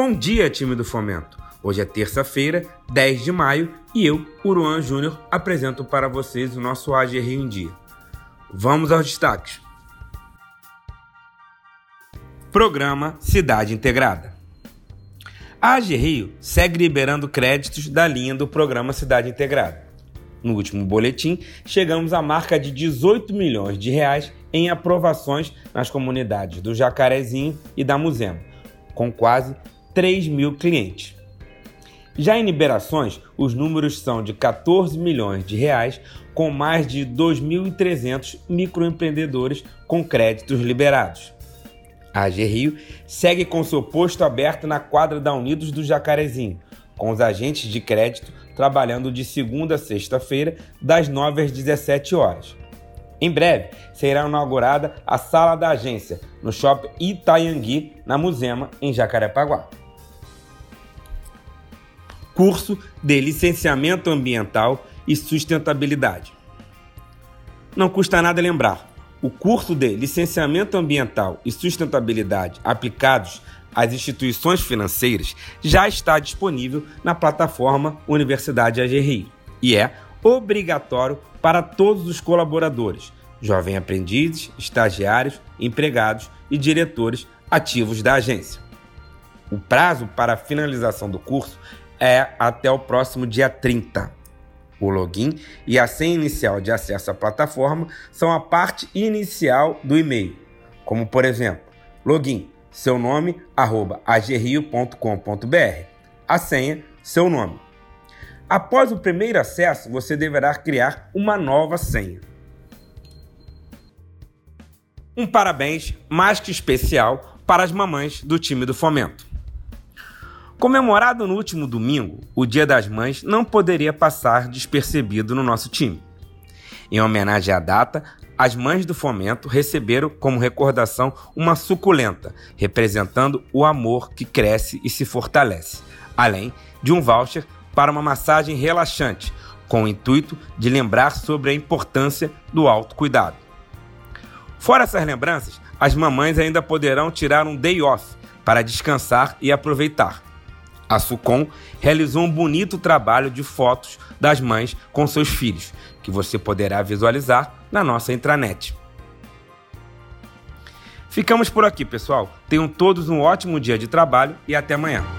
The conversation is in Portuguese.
Bom dia, time do Fomento! Hoje é terça-feira, 10 de maio, e eu, Uruan Júnior, apresento para vocês o nosso AG Rio em Dia. Vamos aos destaques. Programa Cidade Integrada. A AG Rio segue liberando créditos da linha do programa Cidade Integrada. No último boletim, chegamos à marca de 18 milhões de reais em aprovações nas comunidades do Jacarezinho e da Muzema, com quase 3 mil clientes. Já em liberações, os números são de 14 milhões de reais, com mais de 2.300 microempreendedores com créditos liberados. A AG Rio segue com seu posto aberto na quadra da Unidos do Jacarezinho, com os agentes de crédito trabalhando de segunda a sexta-feira, das 9 às 17 horas. Em breve, será inaugurada a sala da agência no Shopping Itaiangui, na Muzema, em Jacarepaguá curso de Licenciamento Ambiental e Sustentabilidade. Não custa nada lembrar, o curso de Licenciamento Ambiental e Sustentabilidade aplicados às instituições financeiras já está disponível na plataforma Universidade AGRI e é obrigatório para todos os colaboradores, jovens aprendizes, estagiários, empregados e diretores ativos da agência. O prazo para a finalização do curso é até o próximo dia 30. O login e a senha inicial de acesso à plataforma são a parte inicial do e-mail, como por exemplo, login, seu nome, arroba agrio.com.br, a senha, seu nome. Após o primeiro acesso, você deverá criar uma nova senha. Um parabéns mais que especial para as mamães do time do Fomento. Comemorado no último domingo, o Dia das Mães não poderia passar despercebido no nosso time. Em homenagem à data, as mães do fomento receberam como recordação uma suculenta, representando o amor que cresce e se fortalece, além de um voucher para uma massagem relaxante, com o intuito de lembrar sobre a importância do autocuidado. Fora essas lembranças, as mamães ainda poderão tirar um day off para descansar e aproveitar. A Sucom realizou um bonito trabalho de fotos das mães com seus filhos, que você poderá visualizar na nossa intranet. Ficamos por aqui, pessoal. Tenham todos um ótimo dia de trabalho e até amanhã.